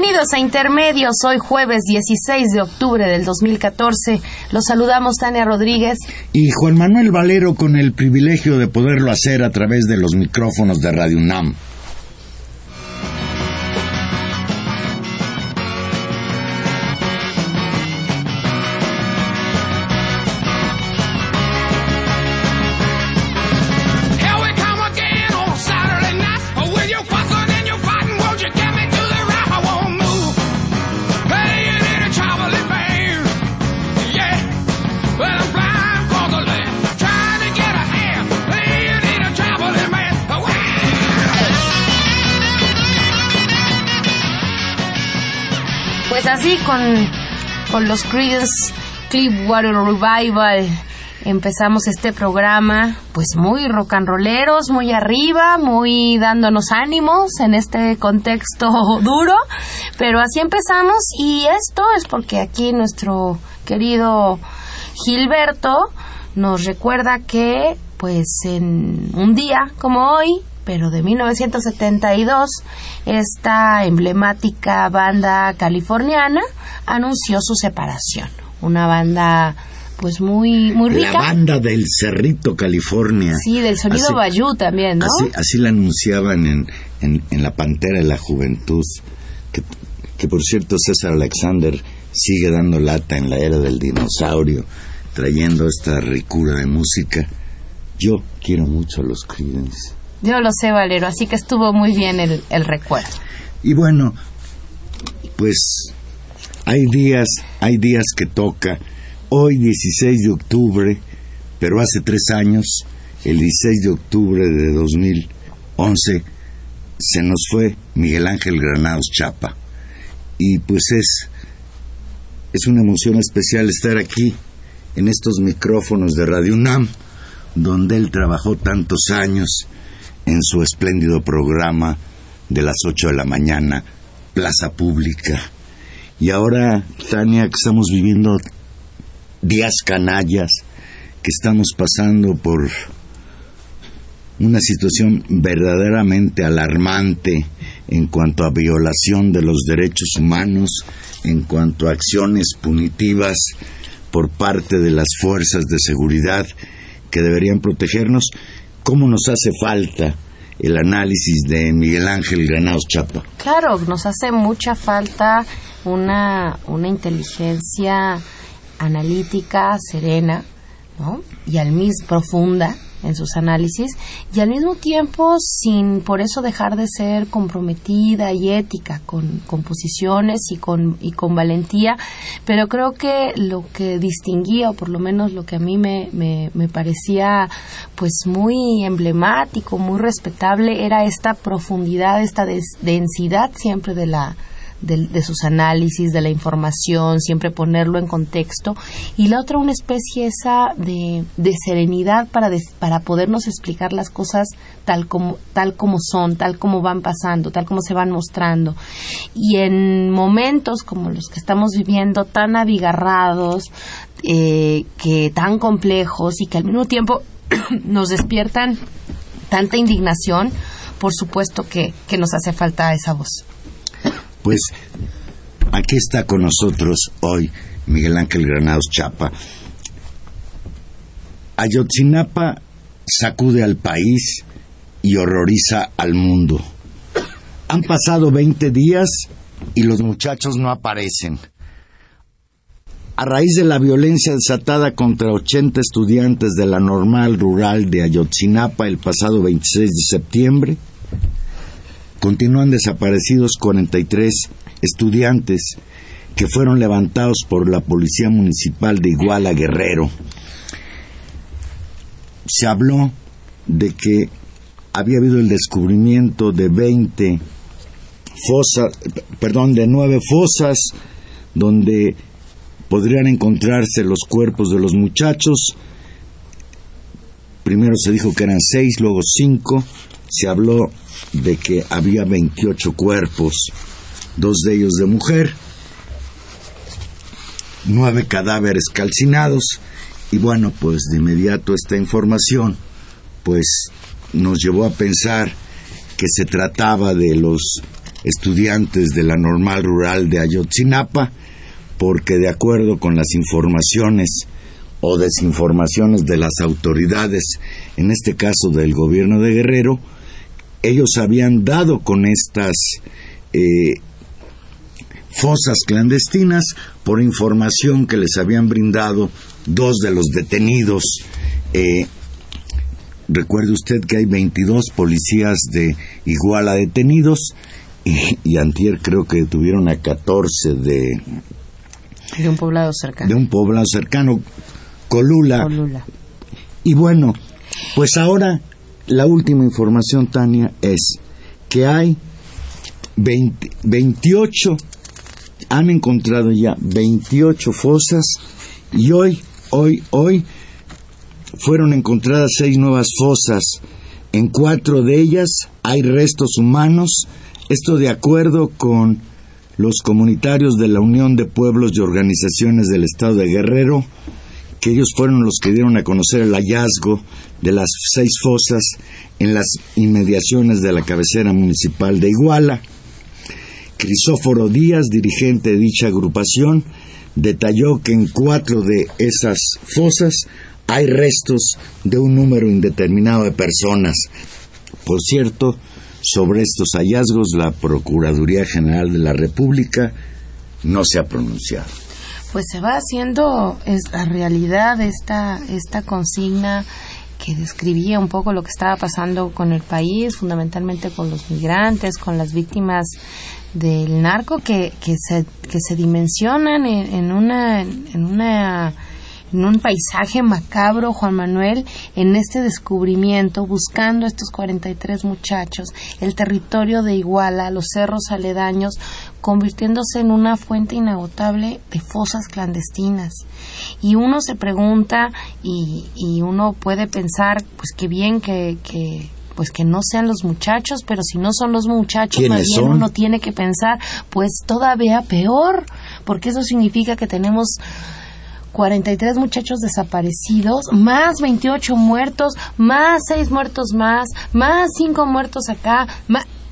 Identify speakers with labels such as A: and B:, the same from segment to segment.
A: Bienvenidos a Intermedios, hoy jueves 16 de octubre del 2014. Los saludamos Tania Rodríguez
B: y Juan Manuel Valero con el privilegio de poderlo hacer a través de los micrófonos de Radio UNAM.
A: Con, los Creedence Clearwater Revival. Empezamos este programa pues muy rock and rolleros, muy arriba, muy dándonos ánimos en este contexto duro, pero así empezamos y esto es porque aquí nuestro querido Gilberto nos recuerda que pues en un día como hoy pero de 1972, esta emblemática banda californiana anunció su separación. Una banda pues muy muy rica.
B: La banda del Cerrito, California.
A: Sí, del sonido Bayou también, ¿no?
B: Así, la anunciaban en, en, La Pantera de la Juventud, que, que por cierto César Alexander sigue dando lata en la era del dinosaurio, trayendo esta ricura de música. Yo quiero mucho a los Creedence.
A: Yo lo sé, Valero, así que estuvo muy bien el, el recuerdo.
B: Y bueno, pues hay días, hay días que toca. Hoy 16 de octubre, pero hace tres años, el 16 de octubre de 2011, se nos fue Miguel Ángel Granados Chapa. Y pues es, es una emoción especial estar aquí en estos micrófonos de Radio UNAM, donde él trabajó tantos años en su espléndido programa de las 8 de la mañana, Plaza Pública. Y ahora, Tania, que estamos viviendo días canallas, que estamos pasando por una situación verdaderamente alarmante en cuanto a violación de los derechos humanos, en cuanto a acciones punitivas por parte de las fuerzas de seguridad que deberían protegernos cómo nos hace falta el análisis de Miguel Ángel Granados Chapa.
A: Claro, nos hace mucha falta una, una inteligencia analítica, serena, ¿no? Y al mismo profunda, en sus análisis y al mismo tiempo sin por eso dejar de ser comprometida y ética con, con posiciones y con, y con valentía, pero creo que lo que distinguía, o por lo menos lo que a mí me, me, me parecía pues muy emblemático, muy respetable, era esta profundidad, esta densidad siempre de la, de, sus análisis, de la información, siempre ponerlo en contexto. Y la otra, una especie esa de, de serenidad para, para podernos explicar las cosas tal como, tal como son, tal como van pasando, tal como se van mostrando. Y en momentos como los que estamos viviendo, tan abigarrados, eh, que tan complejos y que al mismo tiempo nos despiertan tanta indignación, por supuesto que, que nos hace falta esa voz.
B: Pues aquí está con nosotros hoy Miguel Ángel Granados Chapa. Ayotzinapa sacude al país y horroriza al mundo. Han pasado 20 días y los muchachos no aparecen. A raíz de la violencia desatada contra 80 estudiantes de la normal rural de Ayotzinapa el pasado 26 de septiembre, continúan desaparecidos 43 estudiantes que fueron levantados por la Policía Municipal de Iguala Guerrero. Se habló de que había habido el descubrimiento de 20 fosas, perdón, de nueve fosas donde podrían encontrarse los cuerpos de los muchachos. Primero se dijo que eran seis, luego cinco. Se habló de que había 28 cuerpos, dos de ellos de mujer, nueve cadáveres calcinados. Y bueno, pues de inmediato esta información, pues nos llevó a pensar que se trataba de los estudiantes de la normal rural de Ayotzinapa, porque de acuerdo con las informaciones o desinformaciones de las autoridades, en este caso del gobierno de Guerrero, ellos habían dado con estas eh, fosas clandestinas por información que les habían brindado dos de los detenidos eh, Recuerde usted que hay 22 policías de Iguala detenidos y, antier creo que detuvieron a 14 de...
A: De un poblado cercano.
B: De un poblado cercano, Colula.
A: Colula.
B: Y bueno, pues ahora la última información, Tania, es que hay 28, han encontrado ya 28 fosas y hoy, hoy, hoy fueron encontradas seis nuevas fosas. En cuatro de ellas hay restos humanos. Esto de acuerdo con los comunitarios de la Unión de Pueblos y Organizaciones del Estado de Guerrero, que ellos fueron los que dieron a conocer el hallazgo de las seis fosas en las inmediaciones de la cabecera municipal de Iguala. Crisóforo Díaz, dirigente de dicha agrupación, detalló que en cuatro de esas fosas hay restos de un número indeterminado de personas. Por cierto, sobre estos hallazgos la Procuraduría General de la República no se ha pronunciado.
A: Pues se va haciendo es la realidad esta esta consigna que describía un poco lo que estaba pasando con el país, fundamentalmente con los migrantes, con las víctimas del narco que, que, se, que se dimensionan en una, en una en un paisaje macabro, Juan Manuel, en este descubrimiento, buscando a estos 43 muchachos, el territorio de Iguala, los cerros aledaños, convirtiéndose en una fuente inagotable de fosas clandestinas. Y uno se pregunta y, y uno puede pensar, pues qué bien que, que pues que no sean los muchachos, pero si no son los muchachos, más bien uno tiene que pensar, pues todavía peor, porque eso significa que tenemos 43 muchachos desaparecidos, más 28 muertos, más 6 muertos más, más 5 muertos acá,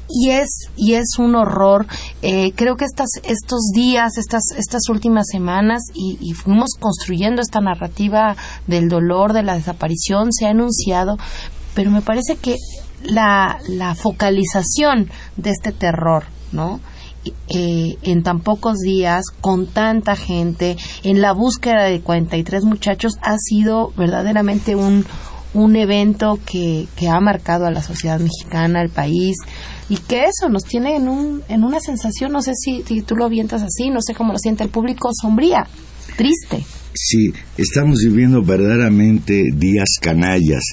A: y es y es un horror. Eh, creo que estas estos días estas estas últimas semanas y, y, fuimos construyendo esta narrativa del dolor de la desaparición se ha anunciado pero me parece que la la focalización de este terror no eh, en tan pocos días, con tanta gente, en la búsqueda de 43 muchachos, ha sido verdaderamente un, un evento que, que ha marcado a la sociedad mexicana, al país, y que eso nos tiene en, un, en una sensación, no sé si, si tú lo avientas así, no sé cómo lo siente el público, sombría, triste.
B: Sí, estamos viviendo verdaderamente días canallas.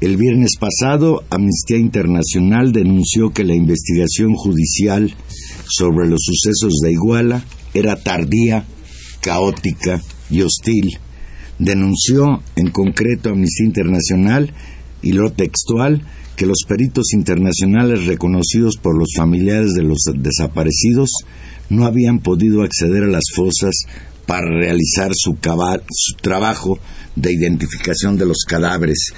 B: El viernes pasado, Amnistía Internacional denunció que la investigación judicial sobre los sucesos de Iguala era tardía, caótica y hostil. Denunció en concreto Amnistía Internacional y lo textual que los peritos internacionales reconocidos por los familiares de los desaparecidos no habían podido acceder a las fosas para realizar su, su, trabajo de identificación de los cadáveres.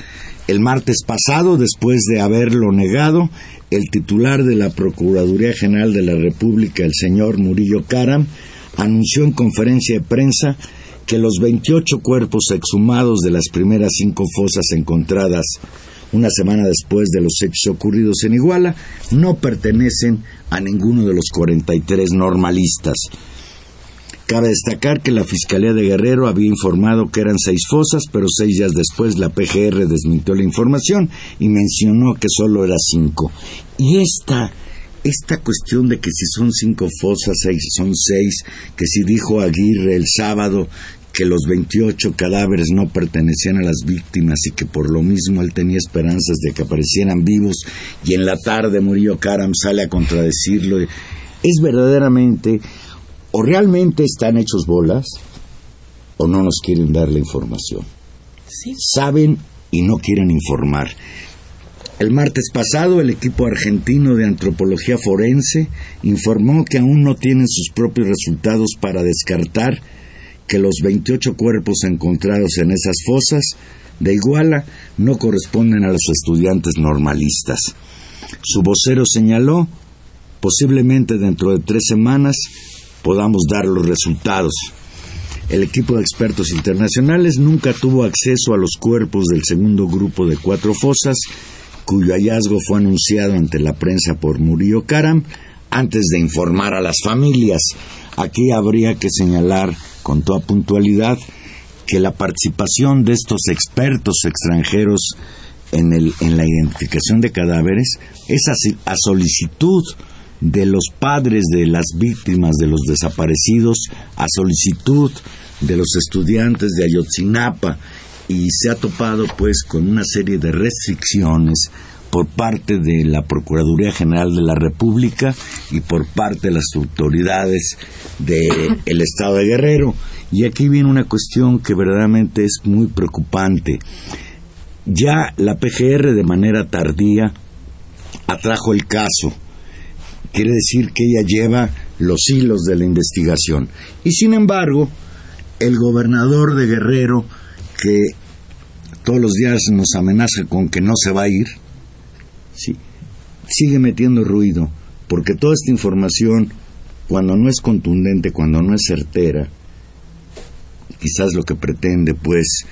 B: El martes pasado, después de haberlo negado, el titular de la Procuraduría General de la República, el señor Murillo Caram, anunció en conferencia de prensa que los 28 cuerpos exhumados de las primeras cinco fosas encontradas una semana después de los hechos ocurridos en Iguala, no pertenecen a ninguno de los 43 normalistas. Cabe destacar que la Fiscalía de Guerrero había informado que eran seis fosas, pero seis días después la PGR desmintió la información y mencionó que solo era cinco. Y esta, esta cuestión de que si son cinco fosas, seis, son seis, que si dijo Aguirre el sábado que los 28 cadáveres no pertenecían a las víctimas y que por lo mismo él tenía esperanzas de que aparecieran vivos y en la tarde murió Karam sale a contradecirlo. Es verdaderamente o realmente están hechos bolas o no nos quieren dar la información. Saben y no quieren informar. El martes pasado el equipo argentino de antropología forense informó que aún no tienen sus propios resultados para descartar que los 28 cuerpos encontrados en esas fosas de Iguala no corresponden a los estudiantes normalistas. Su vocero señaló, posiblemente dentro de tres semanas podamos dar los resultados. El equipo de expertos internacionales nunca tuvo acceso a los cuerpos del segundo grupo de cuatro fosas, cuyo hallazgo fue anunciado ante la prensa por Murillo Karam antes de informar a las familias. Aquí habría que señalar con toda puntualidad que la participación de estos expertos extranjeros en, el, en la identificación de cadáveres es a solicitud de los padres de las víctimas de los desaparecidos a solicitud de los estudiantes de Ayotzinapa y se ha topado pues con una serie de restricciones por parte de la Procuraduría General de la República y por parte de las autoridades del Estado de Guerrero. Y aquí viene una cuestión que verdaderamente es muy preocupante. Ya la PGR de manera tardía atrajo el caso quiere decir que ella lleva los hilos de la investigación. Y sin embargo, el gobernador de Guerrero, que todos los días nos amenaza con que no se va a ir, sí, sigue metiendo ruido, porque toda esta información, cuando no es contundente, cuando no es certera, quizás lo que pretende, pues,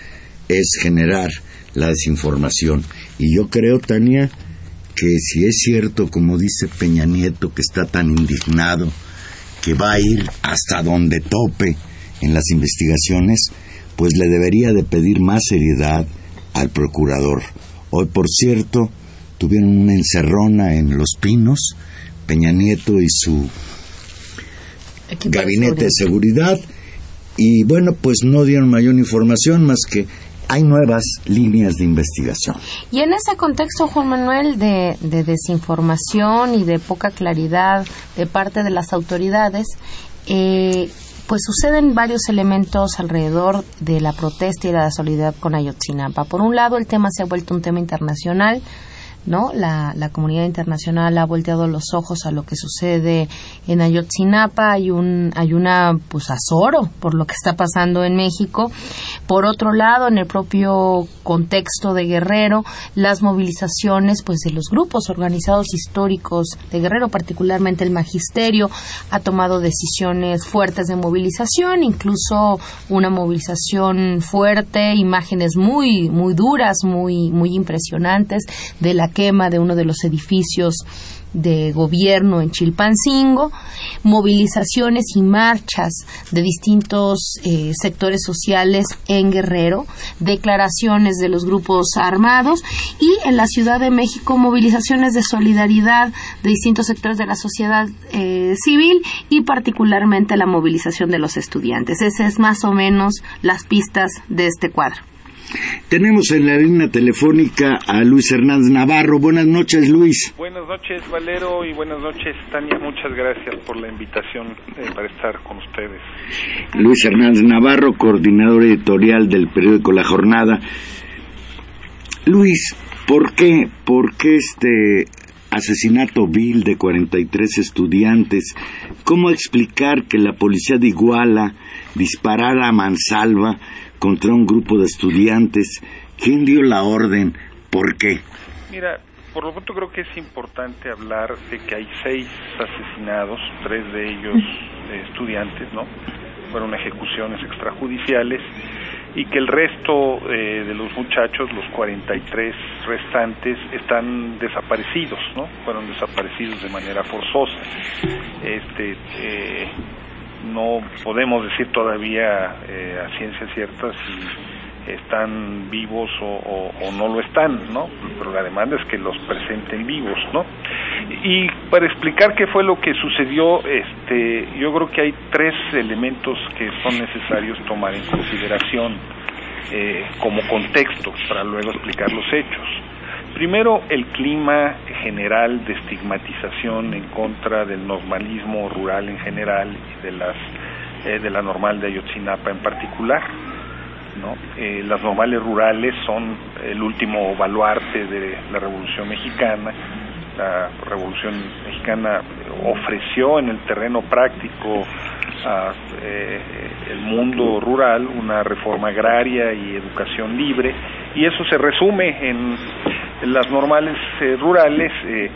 B: es generar la desinformación. Y yo creo, Tania, que si es cierto, como dice Peña Nieto, que está tan indignado, que va a ir hasta donde tope en las investigaciones, pues le debería de pedir más seriedad al procurador. Hoy, por cierto, tuvieron una encerrona en Los Pinos, Peña Nieto y su gabinete de seguridad, y bueno, pues no dieron mayor información más que hay nuevas líneas de investigación.
A: Y en ese contexto, Juan Manuel, de, desinformación y de poca claridad de parte de las autoridades, eh, pues suceden varios elementos alrededor de la protesta y la solidaridad con Ayotzinapa. Por un lado, el tema se ha vuelto un tema internacional ¿no? La, la, comunidad internacional ha volteado los ojos a lo que sucede en Ayotzinapa, hay un hay una pues azoro por lo que está pasando en México. Por otro lado, en el propio contexto de Guerrero, las movilizaciones pues de los grupos organizados históricos de Guerrero, particularmente el magisterio, ha tomado decisiones fuertes de movilización, incluso una movilización fuerte, imágenes muy muy duras, muy muy impresionantes de la quema de uno de los edificios de gobierno en Chilpancingo, movilizaciones y marchas de distintos eh, sectores sociales en Guerrero, declaraciones de los grupos armados y en la Ciudad de México movilizaciones de solidaridad de distintos sectores de la sociedad eh, civil y particularmente la movilización de los estudiantes. Esas es más o menos las pistas de este cuadro.
B: Tenemos en la línea telefónica a Luis Hernández Navarro. Buenas noches, Luis.
C: Buenas noches, Valero, y buenas noches, Tania. Muchas gracias por la invitación eh, para estar con ustedes.
B: Luis Hernández Navarro, coordinador editorial del periódico La Jornada. Luis, ¿por qué, por qué este asesinato vil de 43 estudiantes? ¿Cómo explicar que la policía de Iguala disparara a mansalva contra un grupo de estudiantes. ¿Quién dio la orden? ¿Por qué?
C: Mira, por lo tanto creo que es importante hablar de que hay seis asesinados, tres de ellos estudiantes, ¿no? Fueron ejecuciones extrajudiciales y que el resto eh, de los muchachos, los 43 restantes, están desaparecidos, ¿no? Fueron desaparecidos de manera forzosa. Este, eh, no podemos decir todavía eh, a ciencia cierta si están vivos o, no lo están, ¿no? Pero la demanda es que los presenten vivos, ¿no? Y para explicar qué fue lo que sucedió, este, yo creo que hay tres elementos que son necesarios tomar en consideración eh, como contexto para luego explicar los hechos. Primero, el clima general de estigmatización en contra del normalismo rural en general y de las eh, de la normal de Ayotzinapa en particular. ¿no? Eh, las normales rurales son el último baluarte de la Revolución Mexicana. La Revolución Mexicana ofreció en el terreno práctico a eh, el mundo rural una reforma agraria y educación libre y eso se resume en, las normales eh, rurales eh,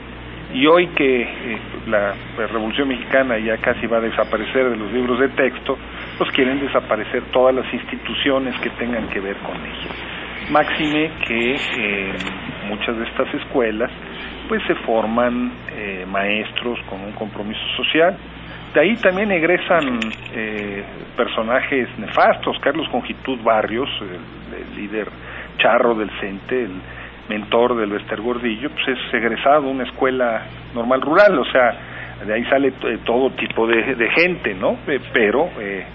C: y hoy que eh, la, Revolución Mexicana ya casi va a desaparecer de los libros de texto, pues quieren desaparecer todas las instituciones que tengan que ver con ello. Máxime que en muchas de estas escuelas pues se forman maestros con un compromiso social, de ahí también egresan eh, personajes nefastos, Carlos Congitud Barrios, el, líder charro del CENTE, el mentor del Bester Gordillo, pues es egresado de una escuela normal rural, o sea, de ahí sale eh, todo tipo de, gente, ¿no? Eh, pero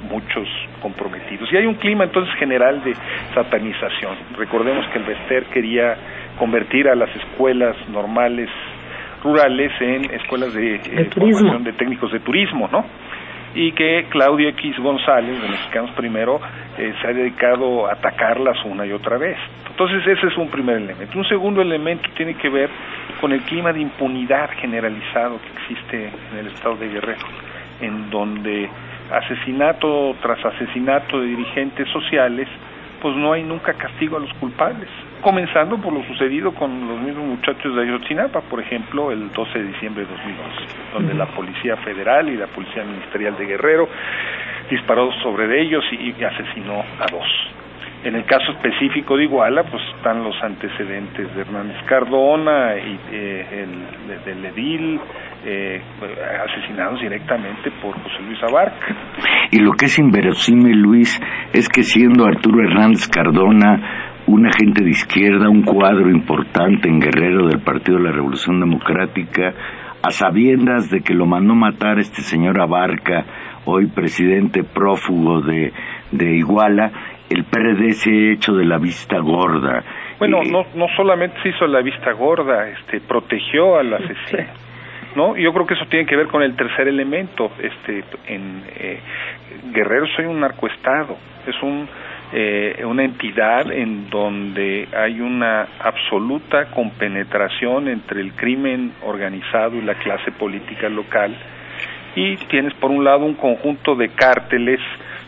C: muchos comprometidos. Y hay un clima entonces general de satanización. Recordemos que el Bester quería convertir a las escuelas normales rurales en escuelas de,
A: eh, formación
C: de técnicos de turismo, ¿no? Y que Claudio X González, de Mexicanos Primero, eh, se ha dedicado a atacarlas una y otra vez. Entonces ese es un primer elemento. Un segundo elemento tiene que ver con el clima de impunidad generalizado que existe en el estado de Guerrero, en donde asesinato tras asesinato de dirigentes sociales, pues no hay nunca castigo a los culpables comenzando por lo sucedido con los mismos muchachos de Ayotzinapa, por ejemplo, el 12 de diciembre de 2011, donde la Policía Federal y la Policía Ministerial de Guerrero disparó sobre ellos y, asesinó a dos. En el caso específico de Iguala, pues están los antecedentes de Hernández Cardona y eh, el, del Edil, eh, asesinados directamente por José Luis Abarca.
B: Y lo que es inverosímil, Luis, es que siendo Arturo Hernández Cardona un agente de izquierda, un cuadro importante en Guerrero del Partido de la Revolución Democrática, a sabiendas de que lo mandó matar este señor Abarca, hoy presidente prófugo de, de Iguala, el PRD se ha hecho de la vista gorda.
C: Bueno, no, no solamente se hizo la vista gorda, este, protegió al asesino. ¿no? Yo creo que eso tiene que ver con el tercer elemento. Este, en eh, Guerrero soy un narcoestado, es un eh, una entidad en donde hay una absoluta compenetración entre el crimen organizado y la clase política local y tienes por un lado un conjunto de cárteles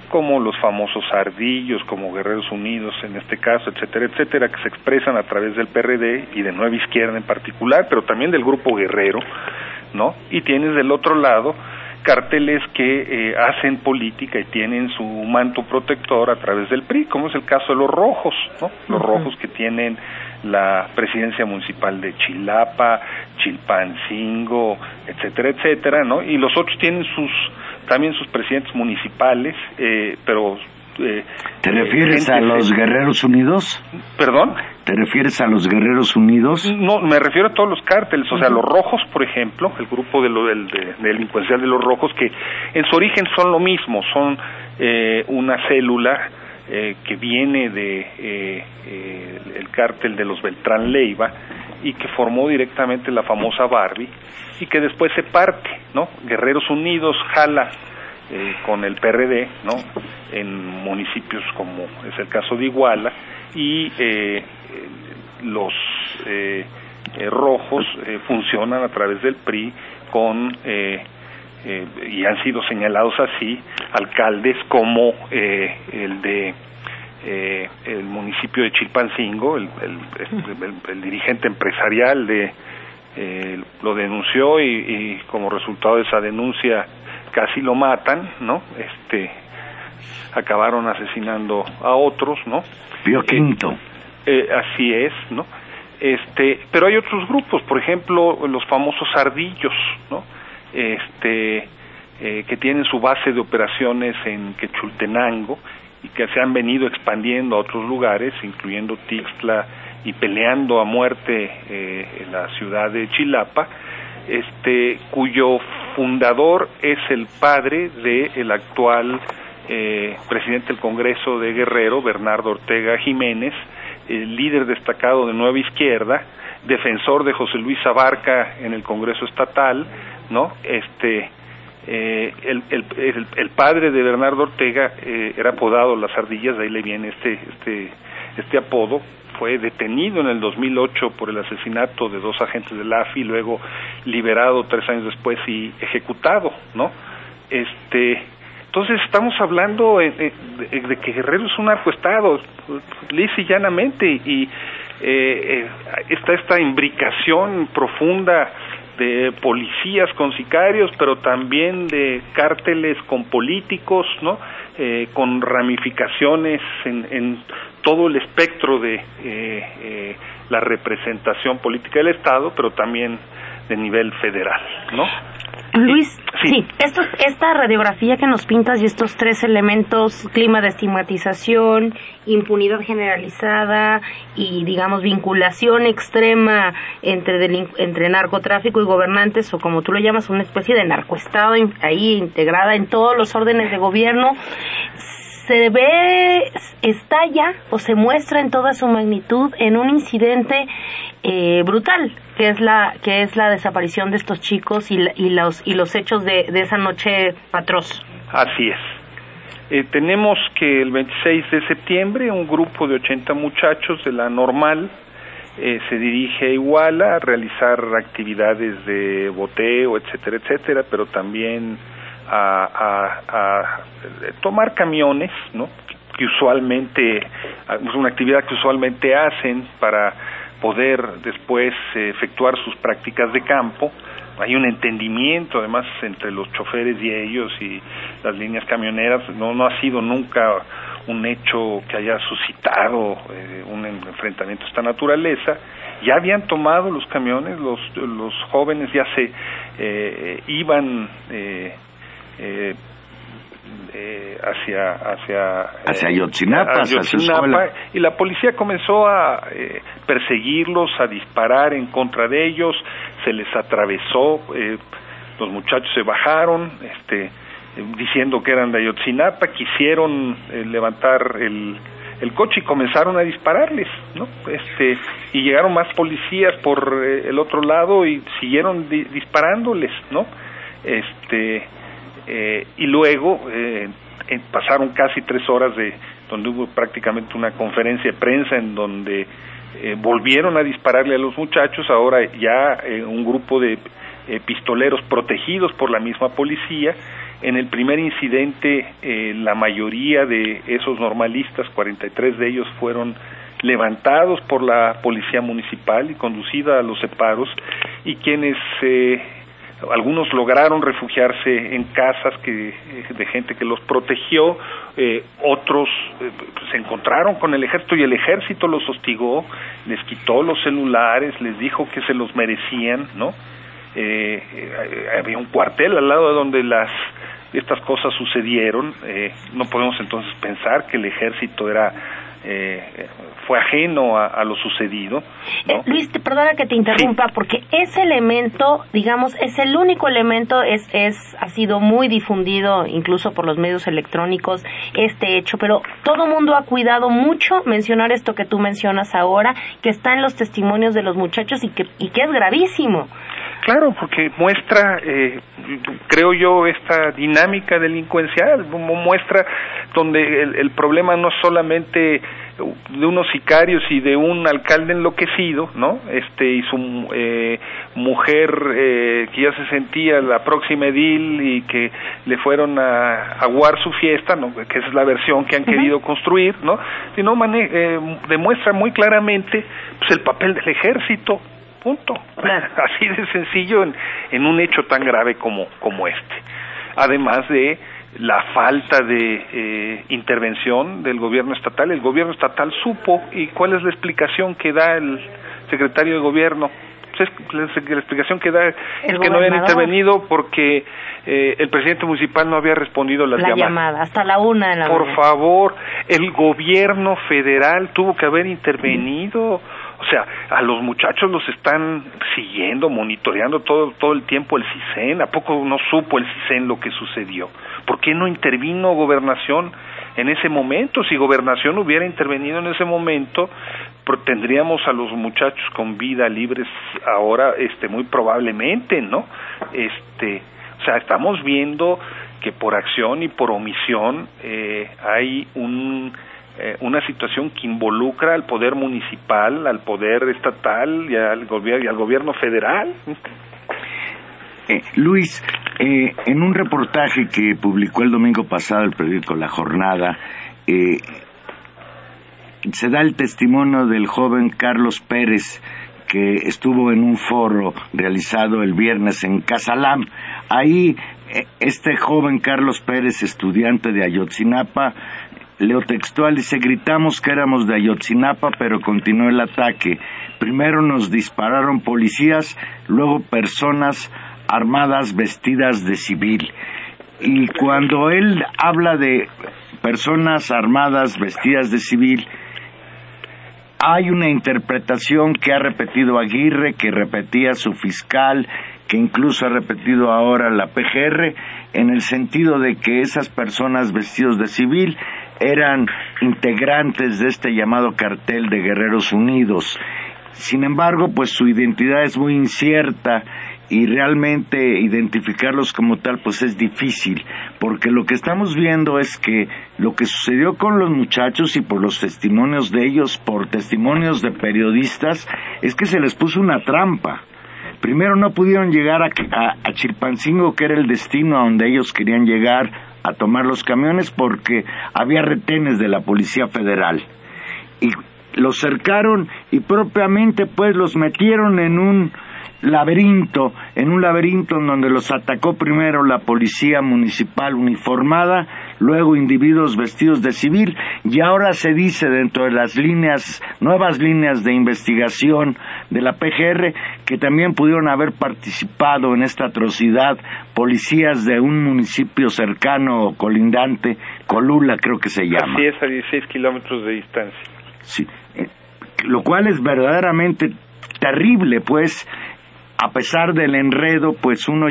C: como los famosos ardillos, como Guerreros Unidos en este caso, etcétera, etcétera, que se expresan a través del PRD y de Nueva Izquierda en particular, pero también del grupo Guerrero, ¿no? Y tienes del otro lado carteles que eh, hacen política y tienen su manto protector a través del PRI, como es el caso de los rojos, ¿no? Los rojos que tienen la presidencia municipal de Chilapa, Chilpancingo, etcétera, etcétera, ¿no? Y los otros tienen sus también sus presidentes municipales, eh, pero
B: eh, ¿Te refieres a los Guerreros Unidos?
C: ¿Perdón?
B: ¿Te refieres a los Guerreros Unidos?
C: No, me refiero a todos los cárteles, o sea, los rojos, por ejemplo, el grupo de lo, del, de, delincuencial de los rojos, que en su origen son lo mismo, son eh, una célula eh, que viene de eh, el cártel de los Beltrán Leiva y que formó directamente la famosa Barbie y que después se parte, ¿no? Guerreros Unidos jala eh, con el PRD, ¿no? En municipios como es el caso de Iguala y eh, los eh, rojos funcionan a través del PRI con y han sido señalados así alcaldes como el de el municipio de Chilpancingo, el, el, dirigente empresarial de lo denunció y, como resultado de esa denuncia casi lo matan, ¿no? Este acabaron asesinando a otros, ¿no?
B: Pío Quinto.
C: Eh, así es, ¿no? Este, pero hay otros grupos, por ejemplo, los famosos ardillos, ¿no? Este, eh, que tienen su base de operaciones en Quechultenango y que se han venido expandiendo a otros lugares, incluyendo Tixla y peleando a muerte eh, en la ciudad de Chilapa, este, cuyo fundador es el padre del el actual eh, presidente del Congreso de Guerrero, Bernardo Ortega Jiménez, el líder destacado de Nueva Izquierda, defensor de José Luis Abarca en el Congreso Estatal, ¿no? Este, eh, el, el, el, padre de Bernardo Ortega eh, era apodado Las Ardillas, de ahí le viene este, este, este apodo, fue detenido en el 2008 por el asesinato de dos agentes de la AFI, luego liberado tres años después y ejecutado, ¿no? Este, entonces estamos hablando de, que Guerrero es un narcoestado, lisa y llanamente, y eh, eh, está esta imbricación profunda de policías con sicarios, pero también de cárteles con políticos, ¿no? Eh, con ramificaciones en, en, todo el espectro de eh, eh, la representación política del Estado, pero también de nivel federal, ¿no?
A: Luis, sí, esta radiografía que nos pintas y estos tres elementos, clima de estigmatización, impunidad generalizada y, digamos, vinculación extrema entre, entre narcotráfico y gobernantes, o como tú lo llamas, una especie de narcoestado ahí integrada en todos los órdenes de gobierno, se ve, estalla o se muestra en toda su magnitud en un incidente eh, brutal, que es la que es la desaparición de estos chicos y, y los y los hechos de, de, esa noche atroz.
C: Así es. Eh, tenemos que el 26 de septiembre un grupo de 80 muchachos de la normal eh, se dirige a Iguala a realizar actividades de boteo, etcétera, etcétera, pero también a, a, tomar camiones, ¿no? que usualmente es una actividad que usualmente hacen para poder después eh, efectuar sus prácticas de campo. Hay un entendimiento además entre los choferes y ellos y las líneas camioneras. No, no ha sido nunca un hecho que haya suscitado eh, un enfrentamiento de esta naturaleza. Ya habían tomado los camiones, los, los jóvenes ya se eh, iban eh, eh, eh, hacia hacia
B: hacia eh, Ayotzinapa,
C: y la policía comenzó a eh, perseguirlos, a disparar en contra de ellos, se les atravesó, eh, los muchachos se bajaron, este diciendo que eran de Ayotzinapa, quisieron levantar el el coche y comenzaron a dispararles, ¿no? Este y llegaron más policías por el otro lado y siguieron disparándoles, ¿no? Este eh, y luego eh, pasaron casi tres horas de donde hubo prácticamente una conferencia de prensa en donde eh, volvieron a dispararle a los muchachos, ahora ya un grupo de pistoleros protegidos por la misma policía. En el primer incidente, la mayoría de esos normalistas, 43 de ellos, fueron levantados por la policía municipal y conducida a los separos, y quienes algunos lograron refugiarse en casas que, eh, de gente que los protegió, eh, otros eh, se encontraron con el ejército y el ejército los hostigó, les quitó los celulares, les dijo que se los merecían, ¿no? había un cuartel al lado de donde las estas cosas sucedieron, no podemos entonces pensar que el ejército era eh, fue ajeno a, lo sucedido.
A: Eh, Luis, te perdona que te interrumpa, porque ese elemento, digamos, es el único elemento, es, es, ha sido muy difundido incluso por los medios electrónicos, este hecho, pero todo mundo ha cuidado mucho mencionar esto que tú mencionas ahora, que está en los testimonios de los muchachos y que, y que es gravísimo.
C: Claro, porque muestra, eh, creo yo, esta dinámica delincuencial, muestra donde el, el problema no solamente de unos sicarios y de un alcalde enloquecido, ¿no? Este y su eh, mujer eh, que ya se sentía la próxima edil y que le fueron a aguar su fiesta, ¿no? Que esa es la versión que han querido construir, ¿no? Sino eh, demuestra muy claramente pues el papel del ejército, punto. Así de sencillo en, en un hecho tan grave como como este. Además de la falta de eh, intervención del gobierno estatal. El gobierno estatal supo y cuál es la explicación que da el secretario de gobierno. Pues la, explicación que da es que no habían intervenido porque eh, el presidente municipal no había respondido las
A: la llamadas. hasta la una de la
C: Por favor, el gobierno federal tuvo que haber intervenido. O sea, a los muchachos los están siguiendo, monitoreando todo, todo el tiempo el CISEN. ¿A poco no supo el CISEN lo que sucedió? ¿Por qué no intervino gobernación en ese momento? Si gobernación hubiera intervenido en ese momento, tendríamos a los muchachos con vida libres ahora, este, muy probablemente, ¿no? Este, o sea, estamos viendo que por acción y por omisión eh, hay un eh, una situación que involucra al poder municipal, al poder estatal y al, y al gobierno federal.
B: Eh, Luis, eh, en un reportaje que publicó el domingo pasado el periódico La Jornada, eh, se da el testimonio del joven Carlos Pérez, que estuvo en un foro realizado el viernes en Casalam. Ahí, este joven Carlos Pérez, estudiante de Ayotzinapa, leo textual, dice, gritamos que éramos de Ayotzinapa, pero continuó el ataque. Primero nos dispararon policías, luego personas armadas vestidas de civil. Y cuando él habla de personas armadas vestidas de civil, hay una interpretación que ha repetido Aguirre, que repetía su fiscal, que incluso ha repetido ahora la PGR, en el sentido de que esas personas vestidos de civil eran integrantes de este llamado cartel de Guerreros Unidos. Sin embargo, pues su identidad es muy incierta y realmente identificarlos como tal pues es difícil porque lo que estamos viendo es que lo que sucedió con los muchachos y por los testimonios de ellos por testimonios de periodistas es que se les puso una trampa primero no pudieron llegar a, a, Chilpancingo que era el destino a donde ellos querían llegar a tomar los camiones porque había retenes de la policía federal. Y los cercaron y propiamente pues los metieron en un laberinto, en un laberinto en donde los atacó primero la policía municipal uniformada, luego individuos vestidos de civil, y ahora se dice dentro de las líneas, nuevas líneas de investigación de la PGR, que también pudieron haber participado en esta atrocidad policías de un municipio cercano o colindante, Colula creo que se llama.
C: Así es, a 16 kilómetros de distancia.
B: Sí, eh, lo cual es verdaderamente terrible, pues, a pesar del enredo, pues uno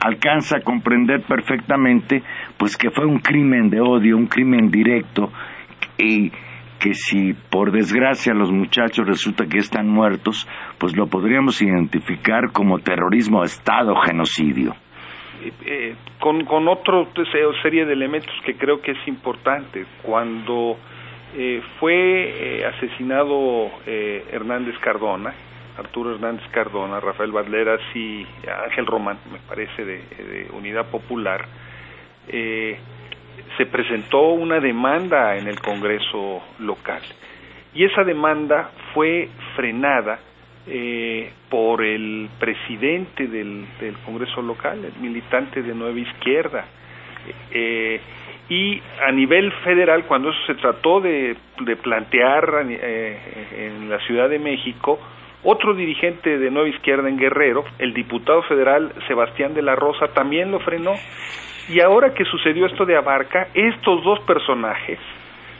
B: alcanza a comprender perfectamente pues que fue un crimen de odio, un crimen directo y que si por desgracia los muchachos resulta que están muertos, pues lo podríamos identificar como terrorismo Estado, genocidio.
C: Eh, eh, con, con otro serie de elementos que creo que es importante. Cuando eh, fue asesinado Hernández Cardona, Arturo Hernández Cardona, Rafael Badleras y Ángel Román, me parece, de, Unidad Popular, eh, se presentó una demanda en el Congreso local. Y esa demanda fue frenada eh, por el presidente del, Congreso local, el militante de Nueva Izquierda. Eh, y a nivel federal, cuando eso se trató de, plantear en la Ciudad de México, otro dirigente de Nueva Izquierda en Guerrero, el diputado federal Sebastián de la Rosa, también lo frenó. Y ahora que sucedió esto de Abarca, estos dos personajes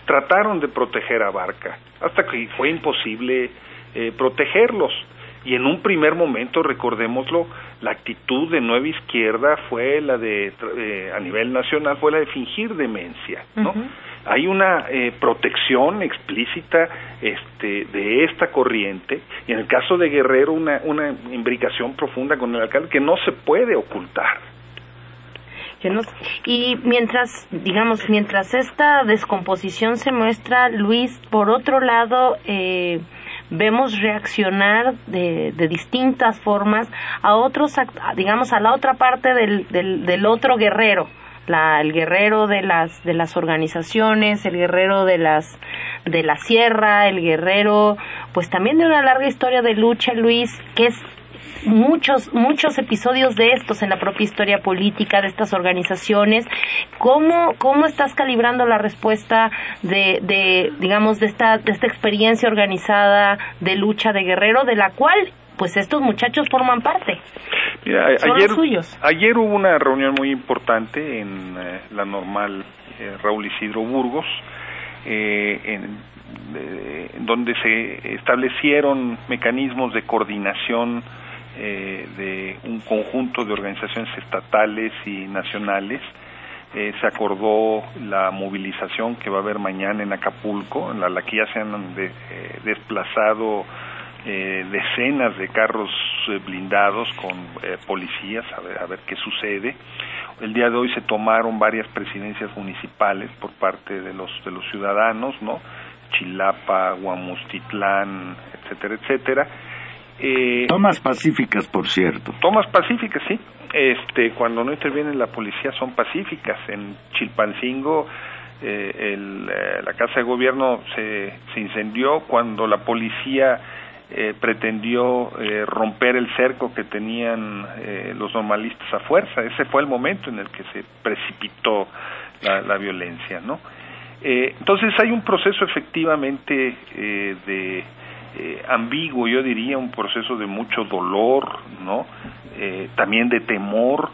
C: trataron de proteger a Abarca, hasta que fue imposible eh, protegerlos. Y en un primer momento, recordémoslo, la actitud de Nueva Izquierda fue la de, eh, a nivel nacional, fue la de fingir demencia, ¿no? hay una eh, protección explícita este, de esta corriente y en el caso de Guerrero una, una imbricación profunda con el alcalde que no se puede ocultar.
A: Y mientras, digamos, mientras esta descomposición se muestra, Luis, por otro lado, eh, vemos reaccionar de, de, distintas formas a otros, digamos, a la otra parte del, del, del otro guerrero, la, el guerrero de las de las organizaciones, el guerrero de las de la sierra, el guerrero, pues también de una larga historia de lucha, Luis, que es muchos, muchos episodios de estos en la propia historia política de estas organizaciones. ¿Cómo, cómo estás calibrando la respuesta de, de digamos, de esta, de esta experiencia organizada de lucha de guerrero, de la cual pues estos muchachos forman parte.
C: Mira, ayer, ayer hubo una reunión muy importante en eh, la normal eh, Raúl Isidro Burgos, eh, en, donde se establecieron mecanismos de coordinación eh, de un conjunto de organizaciones estatales y nacionales. Eh, se acordó la movilización que va a haber mañana en Acapulco, en la, que ya se han de, eh, desplazado decenas de carros blindados con policías a ver, a ver qué sucede. El día de hoy se tomaron varias presidencias municipales por parte de los de los ciudadanos, ¿no? Chilapa, Guamustitlán, etcétera, etcétera.
B: Eh, tomas pacíficas, por cierto.
C: Tomas pacíficas, sí. Este, cuando no interviene la policía son pacíficas. En Chilpancingo, eh, eh, la casa de gobierno se, se incendió cuando la policía eh, pretendió romper el cerco que tenían los normalistas a fuerza. Ese fue el momento en el que se precipitó la, la violencia, ¿no? entonces hay un proceso efectivamente de eh, ambiguo, yo diría, un proceso de mucho dolor, ¿no? Eh, también de temor,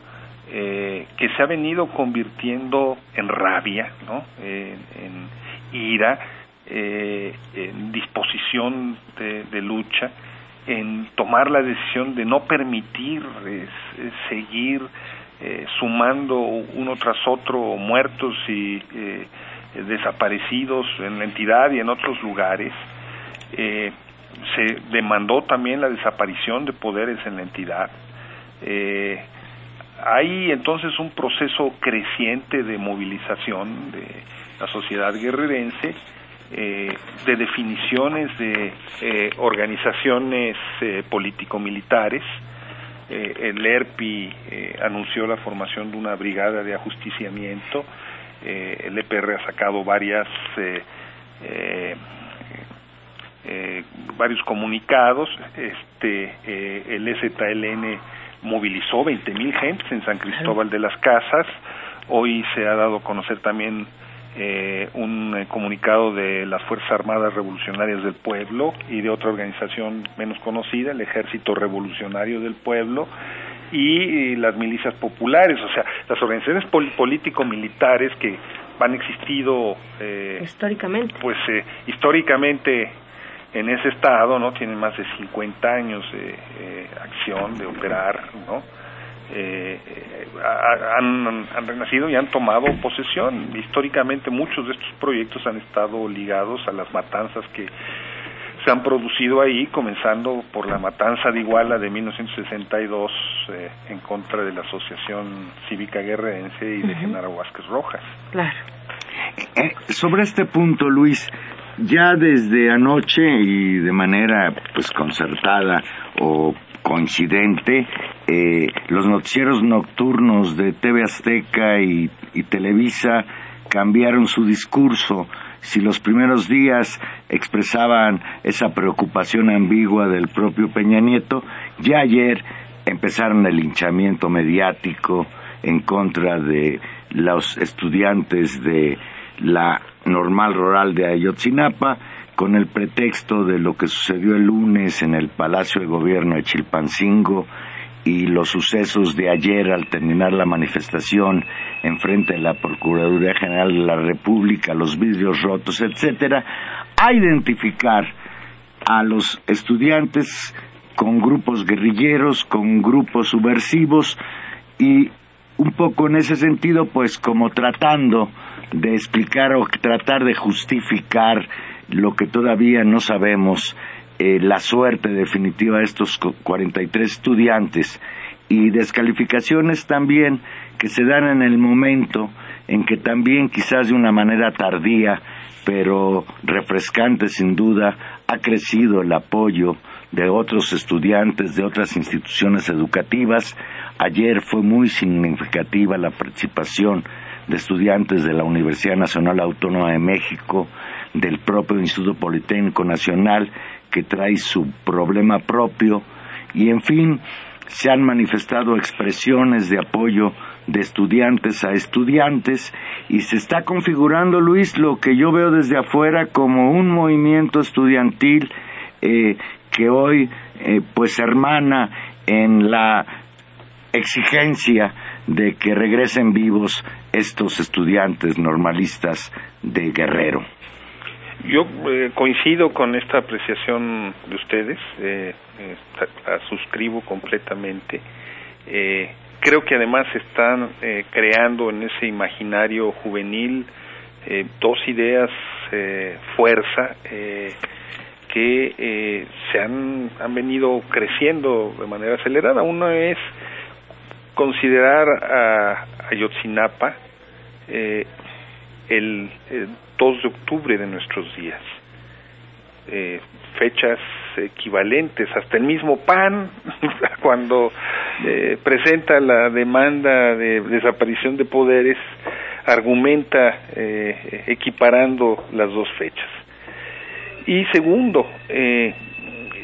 C: eh, que se ha venido convirtiendo en rabia, ¿no? en ira, en disposición de, lucha, en tomar la decisión de no permitir seguir sumando uno tras otro muertos y desaparecidos en la entidad y en otros lugares. Eh, se demandó también la desaparición de poderes en la entidad. Eh, hay entonces un proceso creciente de movilización de la sociedad guerrerense, eh, de definiciones de eh, organizaciones eh, político-militares. el ERPI anunció la formación de una brigada de ajusticiamiento. el EPR ha sacado varias eh, varios comunicados, este, eh, el ZLN movilizó 20 mil gentes en San Cristóbal de las Casas, hoy se ha dado a conocer también eh, un eh, comunicado de las Fuerzas Armadas Revolucionarias del Pueblo y de otra organización menos conocida, el Ejército Revolucionario del Pueblo, y, las milicias populares, o sea, las organizaciones político-militares que han existido
A: eh, históricamente,
C: pues eh, históricamente en ese estado, ¿no? Tienen más de 50 años de eh, acción, de operar, ¿no? Eh, eh, han, han, renacido y han tomado posesión. Históricamente muchos de estos proyectos han estado ligados a las matanzas que se han producido ahí, comenzando por la matanza de Iguala de 1962 eh, en contra de la Asociación Cívica Guerrerense y de Genaro Vázquez Rojas.
A: Claro.
B: sobre este punto, Luis, ya desde anoche y de manera pues concertada o coincidente, eh, los noticieros nocturnos de TV Azteca y, Televisa cambiaron su discurso. Si los primeros días expresaban esa preocupación ambigua del propio Peña Nieto, ya ayer empezaron el linchamiento mediático en contra de los estudiantes de la normal rural de Ayotzinapa con el pretexto de lo que sucedió el lunes en el Palacio de Gobierno de Chilpancingo y los sucesos de ayer al terminar la manifestación en frente de la Procuraduría General de la República, los vidrios rotos, etcétera, a identificar a los estudiantes con grupos guerrilleros, con grupos subversivos y un poco en ese sentido, pues como tratando de explicar o tratar de justificar lo que todavía no sabemos, eh, la suerte definitiva de estos 43 estudiantes y descalificaciones también que se dan en el momento en que también quizás de una manera tardía, pero refrescante sin duda, ha crecido el apoyo de otros estudiantes de otras instituciones educativas. Ayer fue muy significativa la participación de estudiantes de la Universidad Nacional Autónoma de México, del propio Instituto Politécnico Nacional, que trae su problema propio. Y en fin, se han manifestado expresiones de apoyo de estudiantes a estudiantes. Y se está configurando, Luis, lo que yo veo desde afuera como un movimiento estudiantil eh, que hoy eh, pues hermana en la exigencia de que regresen vivos estos estudiantes normalistas de Guerrero.
C: Yo eh, coincido con esta apreciación de ustedes, eh, la suscribo completamente. creo que además están creando en ese imaginario juvenil dos ideas fuerza que eh, se han, han venido creciendo de manera acelerada. Uno es considerar a Ayotzinapa eh, el, 2 de octubre de nuestros días. Eh, fechas equivalentes, hasta el mismo PAN, cuando eh, presenta la demanda de desaparición de poderes, argumenta eh, equiparando las dos fechas. Y segundo, eh,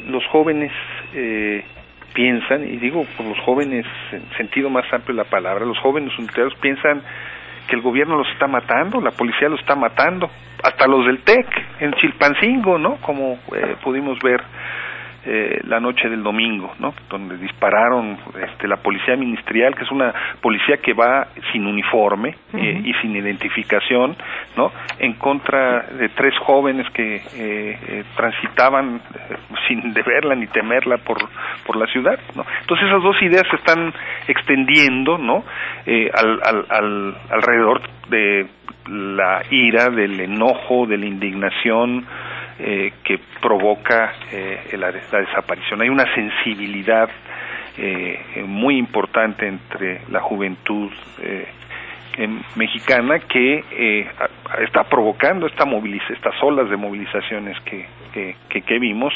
C: los jóvenes eh, piensan, y digo por los jóvenes en sentido más amplio de la palabra, los jóvenes universitarios piensan que el gobierno los está matando, la policía los está matando, hasta los del TEC, en Chilpancingo, ¿no? Como eh, pudimos ver eh, la noche del domingo, ¿no? Donde dispararon este, la policía ministerial, que es una policía que va sin uniforme eh, y sin identificación, ¿no? En contra de tres jóvenes que eh, transitaban sin deberla ni temerla por, por la ciudad, ¿no? Entonces esas dos ideas se están extendiendo, ¿no? al, al, al, alrededor de la ira, del enojo, de la indignación, eh, que provoca eh, la, desaparición. Hay una sensibilidad eh, muy importante entre la juventud mexicana que está provocando esta moviliza, estas olas de movilizaciones que, que, que, vimos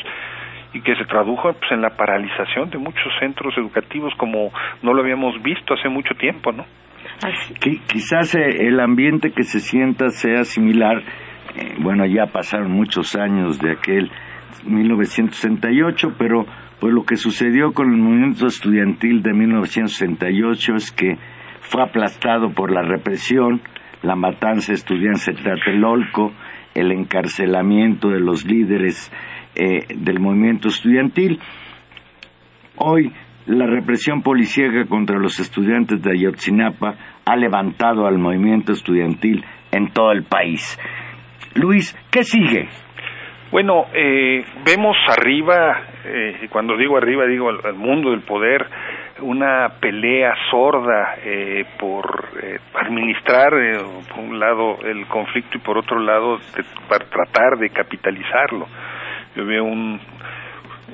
C: y que se tradujo pues, en la paralización de muchos centros educativos como no lo habíamos visto hace mucho tiempo, ¿no?
B: Quizás el ambiente que se sienta sea similar eh, bueno, ya pasaron muchos años de aquel 1968, pero pues lo que sucedió con el movimiento estudiantil de 1968 es que fue aplastado por la represión, la matanza de estudiantes de Tlatelolco, el encarcelamiento de los líderes eh, del movimiento estudiantil. Hoy la represión policíaca contra los estudiantes de Ayotzinapa ha levantado al movimiento estudiantil en todo el país. Luis, ¿qué sigue?
C: Bueno, eh, vemos arriba, eh, y cuando digo arriba digo al, mundo del poder, una pelea sorda eh, por administrar, por un lado, el conflicto y por otro lado, para tratar de capitalizarlo. Yo veo un,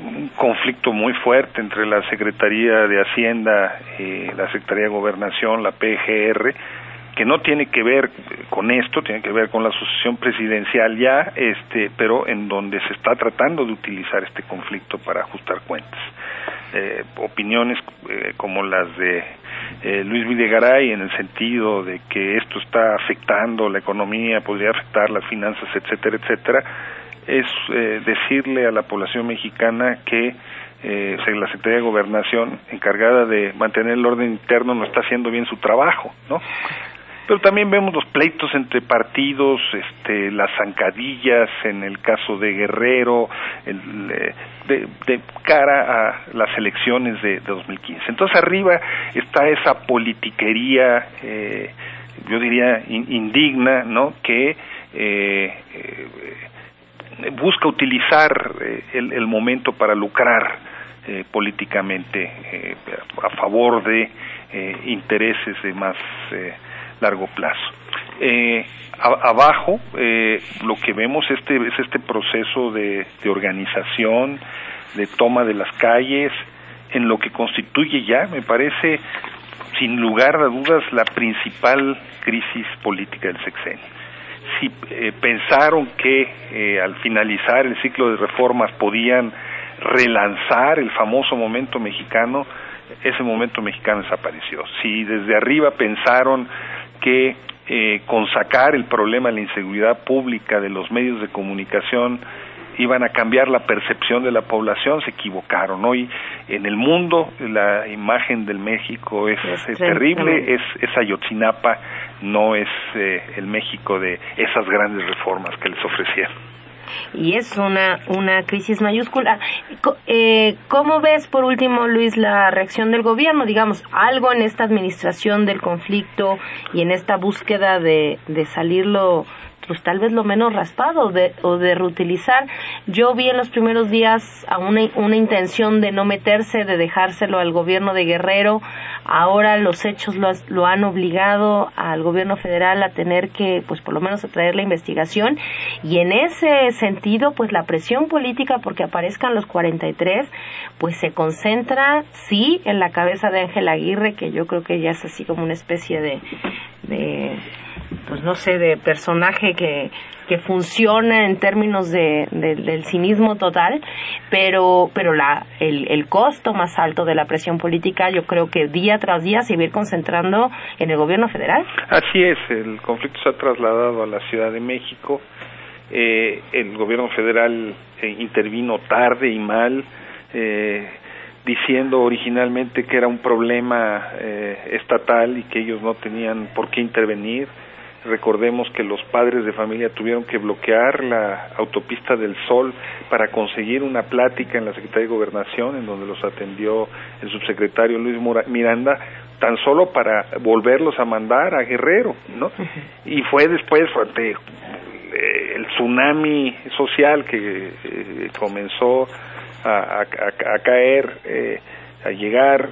C: un conflicto muy fuerte entre la Secretaría de Hacienda, y la Secretaría de Gobernación, la PGR, que no tiene que ver con esto, tiene que ver con la sucesión presidencial ya, este, pero en donde se está tratando de utilizar este conflicto para ajustar cuentas. Eh, opiniones eh, como las de eh, Luis Videgaray en el sentido de que esto está afectando la economía, podría afectar las finanzas, etcétera, etcétera, es decirle a la población mexicana que la Secretaría de Gobernación, encargada de mantener el orden interno, no está haciendo bien su trabajo, ¿no? Pero también vemos los pleitos entre partidos, este, las zancadillas en el caso de Guerrero, eh, de, cara a las elecciones de, 2015. Entonces arriba está esa politiquería, eh, yo diría indigna, ¿no? Que eh, busca utilizar el, momento para lucrar políticamente a favor de intereses de más largo plazo. Eh, abajo eh, lo que vemos este, es este proceso de, organización, de toma de las calles, en lo que constituye ya, me parece, sin lugar a dudas, la principal crisis política del sexenio. Si eh, pensaron que al finalizar el ciclo de reformas podían relanzar el famoso momento mexicano, ese momento mexicano desapareció. Si desde arriba pensaron que eh, con sacar el problema de la inseguridad pública de los medios de comunicación iban a cambiar la percepción de la población, se equivocaron. Hoy en el mundo la imagen del México es, terrible, es, es Ayotzinapa, no es eh, el México de esas grandes reformas que les ofrecieron
A: y es una, una crisis mayúscula. Eh, ¿Cómo ves, por último, Luis, la reacción del gobierno? Digamos, algo en esta administración del conflicto y en esta búsqueda de, de salirlo pues tal vez lo menos raspado de, o de reutilizar. Yo vi en los primeros días a una, una intención de no meterse, de dejárselo al gobierno de Guerrero. Ahora los hechos lo, lo, han obligado al gobierno federal a tener que, pues por lo menos, a traer la investigación. Y en ese sentido, pues la presión política porque aparezcan los 43, pues se concentra, sí, en la cabeza de Ángel Aguirre, que yo creo que ya es así como una especie de, de pues no sé, de personaje que, que funciona en términos de, del cinismo total, pero, pero la, el, el costo más alto de la presión política yo creo que día tras día se va a ir concentrando en el gobierno federal.
C: Así es, el conflicto se ha trasladado a la Ciudad de México, eh, el gobierno federal eh, intervino tarde y mal, eh, diciendo originalmente que era un problema eh, estatal y que ellos no tenían por qué intervenir Recordemos que los padres de familia tuvieron que bloquear la autopista del Sol para conseguir una plática en la Secretaría de Gobernación, en donde los atendió el subsecretario Luis Miranda, tan solo para volverlos a mandar a Guerrero, ¿no? Y fue después ante eh, el tsunami social que eh, comenzó a, caer, eh, a llegar,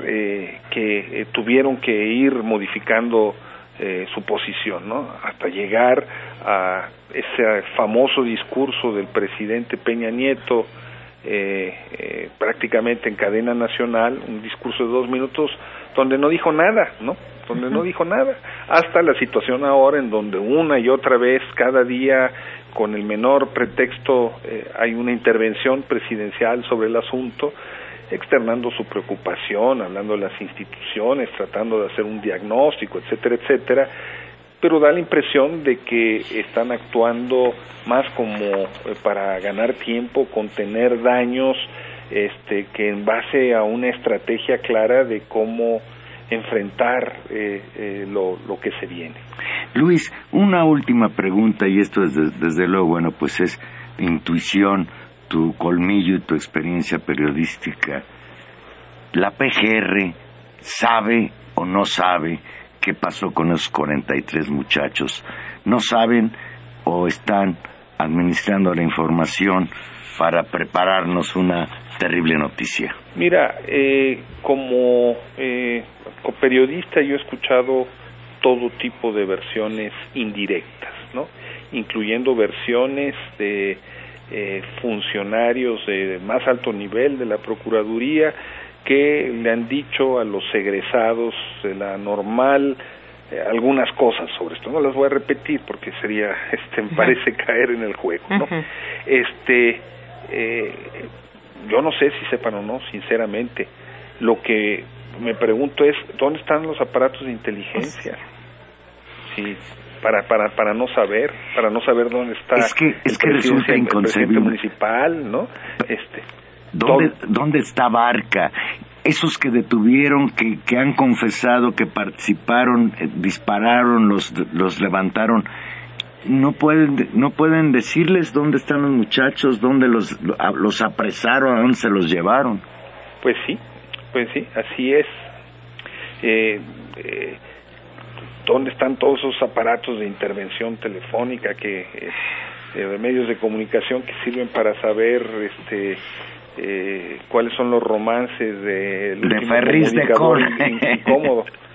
C: que tuvieron que ir modificando eh, su posición, ¿no? Hasta llegar a ese famoso discurso del presidente Peña Nieto, eh, eh, prácticamente en cadena nacional, un discurso de dos minutos donde no dijo nada, ¿no? Donde no dijo nada, hasta la situación ahora en donde una y otra vez, cada día, con el menor pretexto, hay una intervención presidencial sobre el asunto, externando su preocupación, hablando de las instituciones, tratando de hacer un diagnóstico, etcétera, etcétera, pero da la impresión de que están actuando más como eh, para ganar tiempo, contener daños, este, que en base a una estrategia clara de cómo enfrentar eh, eh, lo, lo, que se viene.
B: Luis, una última pregunta, y esto es desde luego, bueno, pues es intuición tu colmillo y tu experiencia periodística, la PGR sabe o no sabe qué pasó con esos 43 muchachos. No saben o están administrando la información para prepararnos una terrible noticia.
C: Mira, eh, como, eh, como periodista yo he escuchado todo tipo de versiones indirectas, ¿no? incluyendo versiones de eh, funcionarios de más alto nivel de la Procuraduría que le han dicho a los egresados de la normal eh, algunas cosas sobre esto. No las voy a repetir porque sería, este, me parece caer en el juego, ¿no? Este, eh, yo no sé si sepan o no, sinceramente. Lo que me pregunto es, ¿dónde están los aparatos de inteligencia? Sí, para, para, para no saber, para no saber dónde está
B: es que, es que resulta inconcebible.
C: municipal, ¿no? Este,
B: ¿Dónde, ¿Dónde está Barca? Esos que detuvieron, que, que han confesado, que participaron, eh, dispararon, los, los levantaron, no pueden, no pueden decirles dónde están los muchachos, dónde los, los apresaron, a dónde se los llevaron.
C: Pues sí, pues sí, así es. Eh, eh, dónde están todos esos aparatos de intervención telefónica que eh, de medios de comunicación que sirven para saber este eh, cuáles son los romances de,
B: de Ferris de
C: incómodo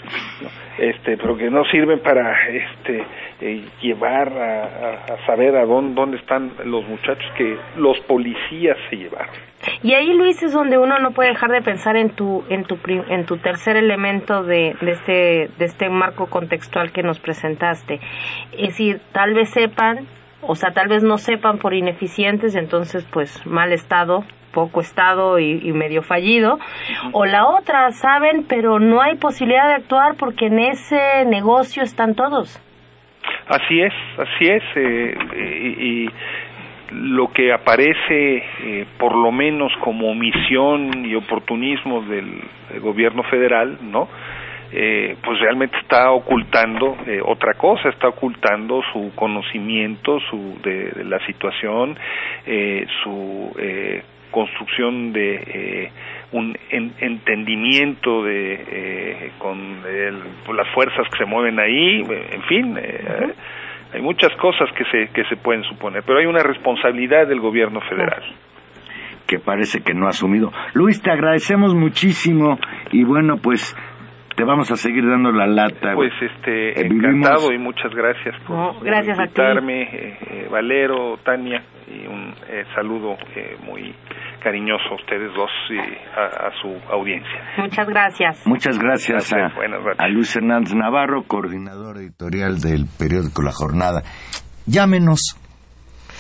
C: este pero que no sirven para este eh, llevar a, saber a dónde, dónde están los muchachos que los policías se llevaron.
A: Y ahí Luis es donde uno no puede dejar de pensar en tu en tu en tu tercer elemento de, de este de este marco contextual que nos presentaste. Es decir tal vez sepan o sea tal vez no sepan por ineficientes entonces pues mal estado poco estado y, medio fallido, o la otra, saben, pero no hay posibilidad de actuar porque en ese negocio están todos.
C: Así es, así es, eh, y, lo que aparece eh, por lo menos como omisión y oportunismo del, gobierno federal, ¿no? Eh, pues realmente está ocultando eh, otra cosa, está ocultando su conocimiento su, de, la situación, su construcción de un entendimiento de con las fuerzas que se mueven ahí, en fin. Hay muchas cosas que se, que se pueden suponer, pero hay una responsabilidad del gobierno federal.
B: Que parece que no ha asumido. Luis, te agradecemos muchísimo y bueno, pues te vamos a seguir dando la lata.
C: Pues este, eh, encantado y muchas gracias por,
A: gracias
C: invitarme, eh, eh, Valero, Tania, y un saludo muy cariñoso a ustedes dos y a, su audiencia.
A: Muchas gracias.
B: Muchas gracias, a, Luis Hernández Navarro, coordinador editorial del periódico La Jornada. Llámenos,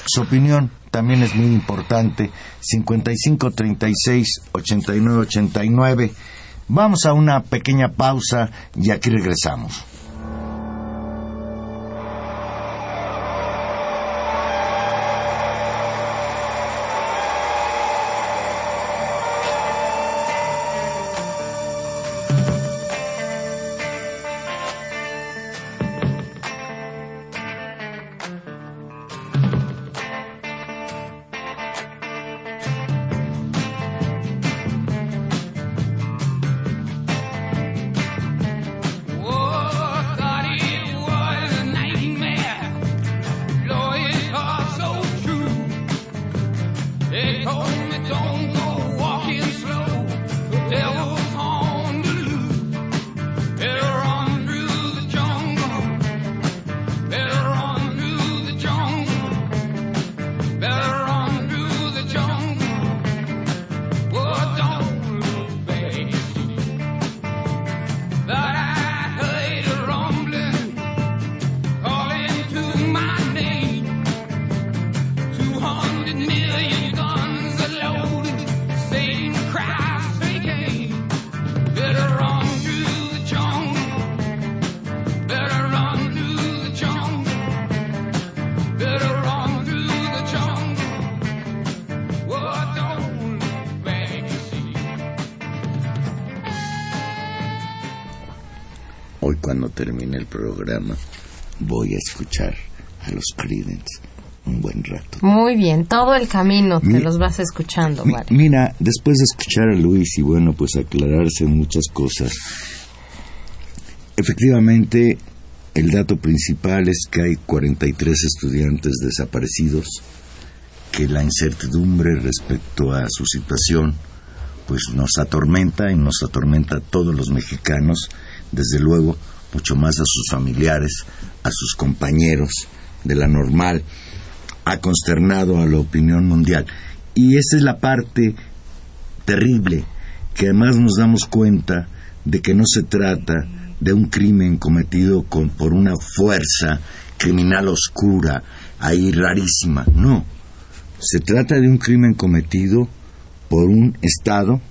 B: su opinión también es muy importante. 55 36 89 89. Vamos a una pequeña pausa y aquí regresamos. Escuchar a los Creedence un buen rato.
A: Muy bien, todo el camino te los vas escuchando,
B: Mira, después de escuchar a Luis y bueno, pues aclararse muchas cosas, efectivamente el dato principal es que hay 43 estudiantes desaparecidos, que la incertidumbre respecto a su situación pues nos atormenta y nos atormenta a todos los mexicanos, desde luego mucho más a sus familiares, a sus compañeros de la normal, ha consternado a la opinión mundial. Y esa es la parte terrible, que además nos damos cuenta de que no se trata de un crimen cometido con, por una fuerza criminal oscura, ahí rarísima, no. Se trata de un crimen cometido por un Estado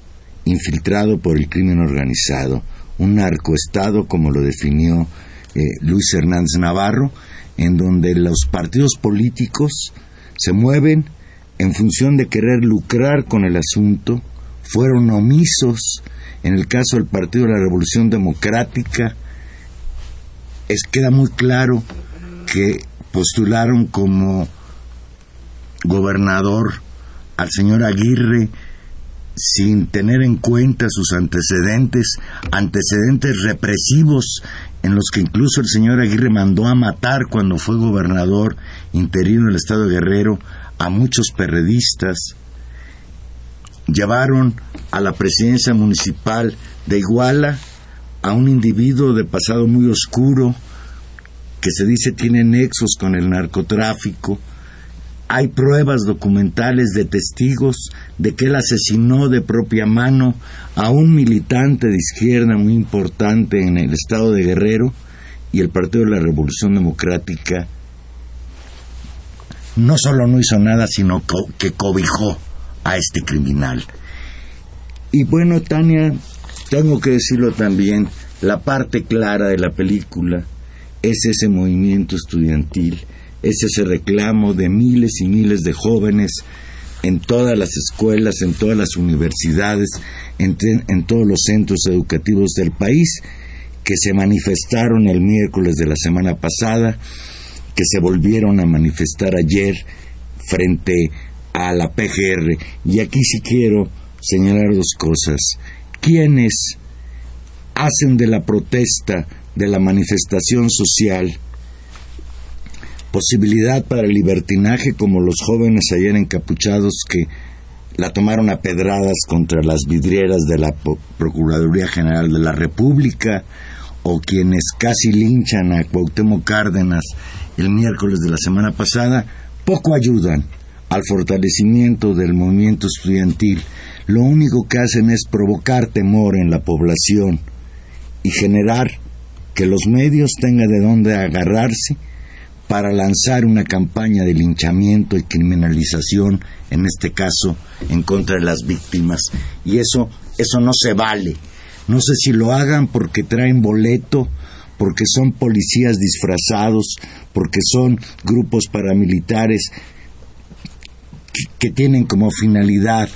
B: infiltrado por el crimen organizado, un narcoestado, como lo definió eh, Luis Hernández Navarro, en donde los partidos políticos se mueven en función de querer lucrar con el asunto, fueron omisos. En el caso del Partido de la Revolución Democrática, es, queda muy claro que postularon como gobernador al señor Aguirre sin tener en cuenta sus antecedentes, antecedentes represivos en los que incluso el señor Aguirre mandó a matar cuando fue gobernador interino del estado de Guerrero a muchos perredistas, llevaron a la presidencia municipal de Iguala a un individuo de pasado muy oscuro que se dice tiene nexos con el narcotráfico, hay pruebas documentales de testigos de que él asesinó de propia mano a un militante de izquierda muy importante en el estado de Guerrero y el Partido de la Revolución Democrática no solo no hizo nada, sino que cobijó a este criminal. Y bueno, Tania, tengo que decirlo también, la parte clara de la película es ese movimiento estudiantil es ese reclamo de miles y miles de jóvenes en todas las escuelas, en todas las universidades, en, todos los centros educativos del país, que se manifestaron el miércoles de la semana pasada, que se volvieron a manifestar ayer frente a la PGR. Y aquí sí quiero señalar dos cosas. ¿Quiénes hacen de la protesta, de la manifestación social, posibilidad para el libertinaje como los jóvenes ayer encapuchados que la tomaron a pedradas contra las vidrieras de la Procuraduría General de la República o quienes casi linchan a Cuauhtémoc Cárdenas el miércoles de la semana pasada, poco ayudan al fortalecimiento del movimiento estudiantil. Lo único que hacen es provocar temor en la población y generar que los medios tengan de dónde agarrarse para lanzar una campaña de linchamiento y criminalización, en este caso, en contra de las víctimas. Y eso, eso no se vale. No sé si lo hagan porque traen boleto, porque son policías disfrazados, porque son grupos paramilitares que tienen como finalidad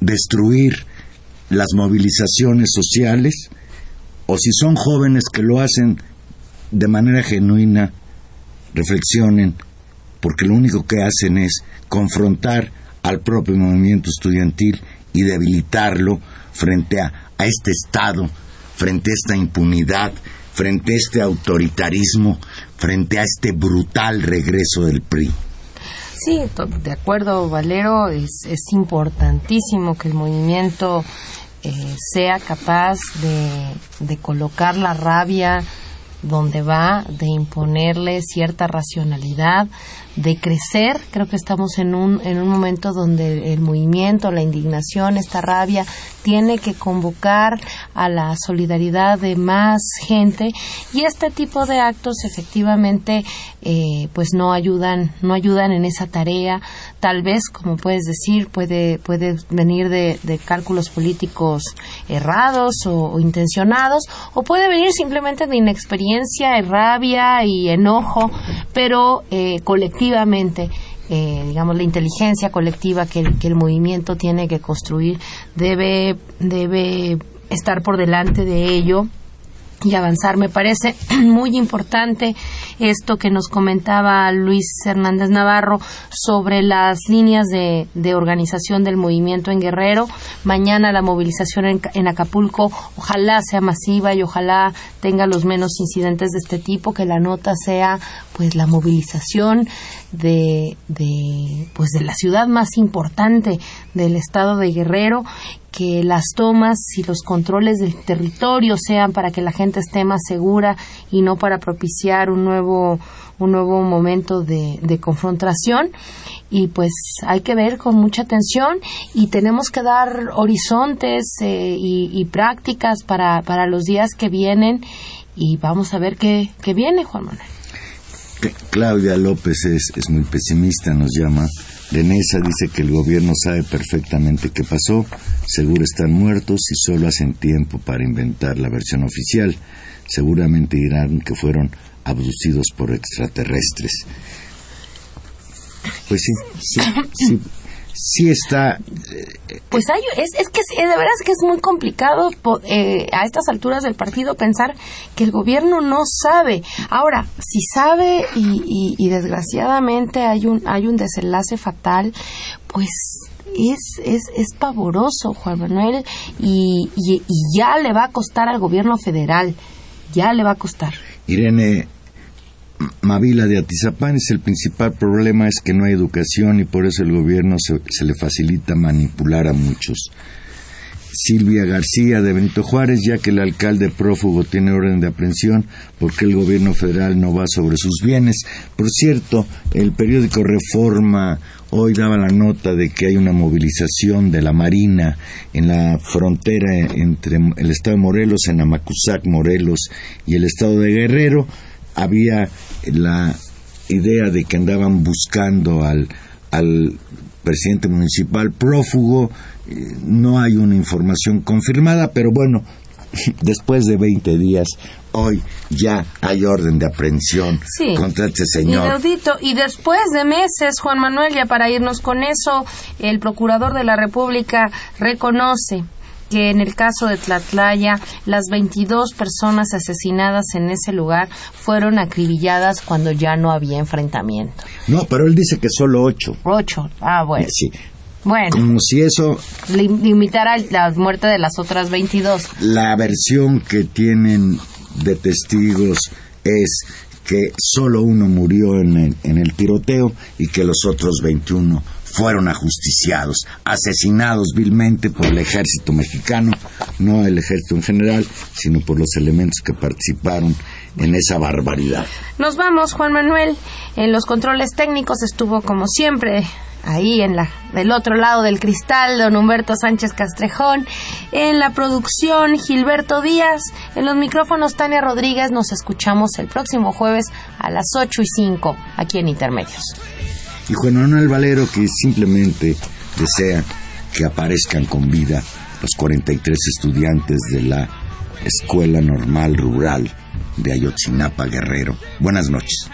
B: destruir las movilizaciones sociales, o si son jóvenes que lo hacen de manera genuina reflexionen, porque lo único que hacen es confrontar al propio movimiento estudiantil y debilitarlo frente a, este Estado, frente a esta impunidad, frente a este autoritarismo, frente a este brutal regreso del PRI.
A: Sí, de acuerdo, Valero, es, importantísimo que el movimiento eh, sea capaz de, de colocar la rabia, donde va de imponerle cierta racionalidad, de crecer. Creo que estamos en un, en un momento donde el movimiento, la indignación, esta rabia, tiene que convocar a la solidaridad de más gente y este tipo de actos efectivamente eh, pues no ayudan, no ayudan en esa tarea. Tal vez, como puedes decir, puede, puede venir de, cálculos políticos errados o, intencionados o puede venir simplemente de inexperiencia, rabia y enojo, pero eh, colectivamente eh, digamos, la inteligencia colectiva que, que, el movimiento tiene que construir debe, debe estar por delante de ello y avanzar. Me parece muy importante esto que nos comentaba Luis Hernández Navarro sobre las líneas de, organización del movimiento en Guerrero. Mañana la movilización en, Acapulco ojalá sea masiva y ojalá tenga los menos incidentes de este tipo, que la nota sea pues la movilización de, de pues de la ciudad más importante del estado de Guerrero que las tomas y los controles del territorio sean para que la gente esté más segura y no para propiciar un nuevo un nuevo momento de, confrontación. Y pues hay que ver con mucha atención y tenemos que dar horizontes eh, y, prácticas para, para los días que vienen. Y vamos a ver qué, qué viene Juan Manuel.
B: Claudia López es, es muy pesimista, nos llama Denesa dice que el gobierno sabe perfectamente qué pasó, seguro están muertos y solo hacen tiempo para inventar la versión oficial. Seguramente dirán que fueron abducidos por extraterrestres. Pues sí, sí, sí, sí está.
A: Eh, pues hay, es, es que de verdad es que es muy complicado eh, a estas alturas del partido pensar que el gobierno no sabe. Ahora, si sabe y, y, desgraciadamente hay un, hay un desenlace fatal, pues es, es, es pavoroso, Juan Manuel, y, y, y ya le va a costar al gobierno federal, ya le va a costar.
B: Irene, Mavila de Atizapán es el principal problema es que no hay educación y por eso el gobierno se, le facilita manipular a muchos. Silvia García de Benito Juárez, ya que el alcalde prófugo tiene orden de aprehensión, porque el gobierno federal no va sobre sus bienes? Por cierto, el periódico Reforma hoy daba la nota de que hay una movilización de la Marina en la frontera entre el estado de Morelos, en Amacuzac, Morelos, y el estado de Guerrero había la idea de que andaban buscando al, al presidente municipal prófugo. Eh, no hay una información confirmada, pero bueno, después de 20 días, hoy ya hay orden de aprehensión
A: Sí.
B: contra este señor.
A: Y después de meses, Juan Manuel, ya para irnos con eso, el procurador de la República reconoce que en el caso de Tlatlaya, las 22 personas asesinadas en ese lugar fueron acribilladas cuando ya no había enfrentamiento.
B: No, pero él dice que solo ocho.
A: Ocho. Ah, bueno.
B: Sí,
A: Bueno,
B: como si eso,
A: lim- limitar a la muerte de las otras 22.
B: la versión que tienen de testigos es que solo uno murió en el, en el tiroteo y que los otros 21 fueron ajusticiados, asesinados vilmente por el ejército mexicano, no el ejército en general, sino por los elementos que participaron en esa barbaridad.
A: Nos vamos, Juan Manuel. En los controles técnicos estuvo como siempre ahí en la del otro lado del cristal don Humberto Sánchez Castrejón, en la producción Gilberto Díaz, en los micrófonos Tania Rodríguez. Nos escuchamos el próximo jueves a las 8 y 5 aquí en Intermedios.
B: Y Juan Manuel Valero que simplemente desea que aparezcan con vida los 43 estudiantes de la Escuela Normal Rural de Ayotzinapa Guerrero. Buenas noches.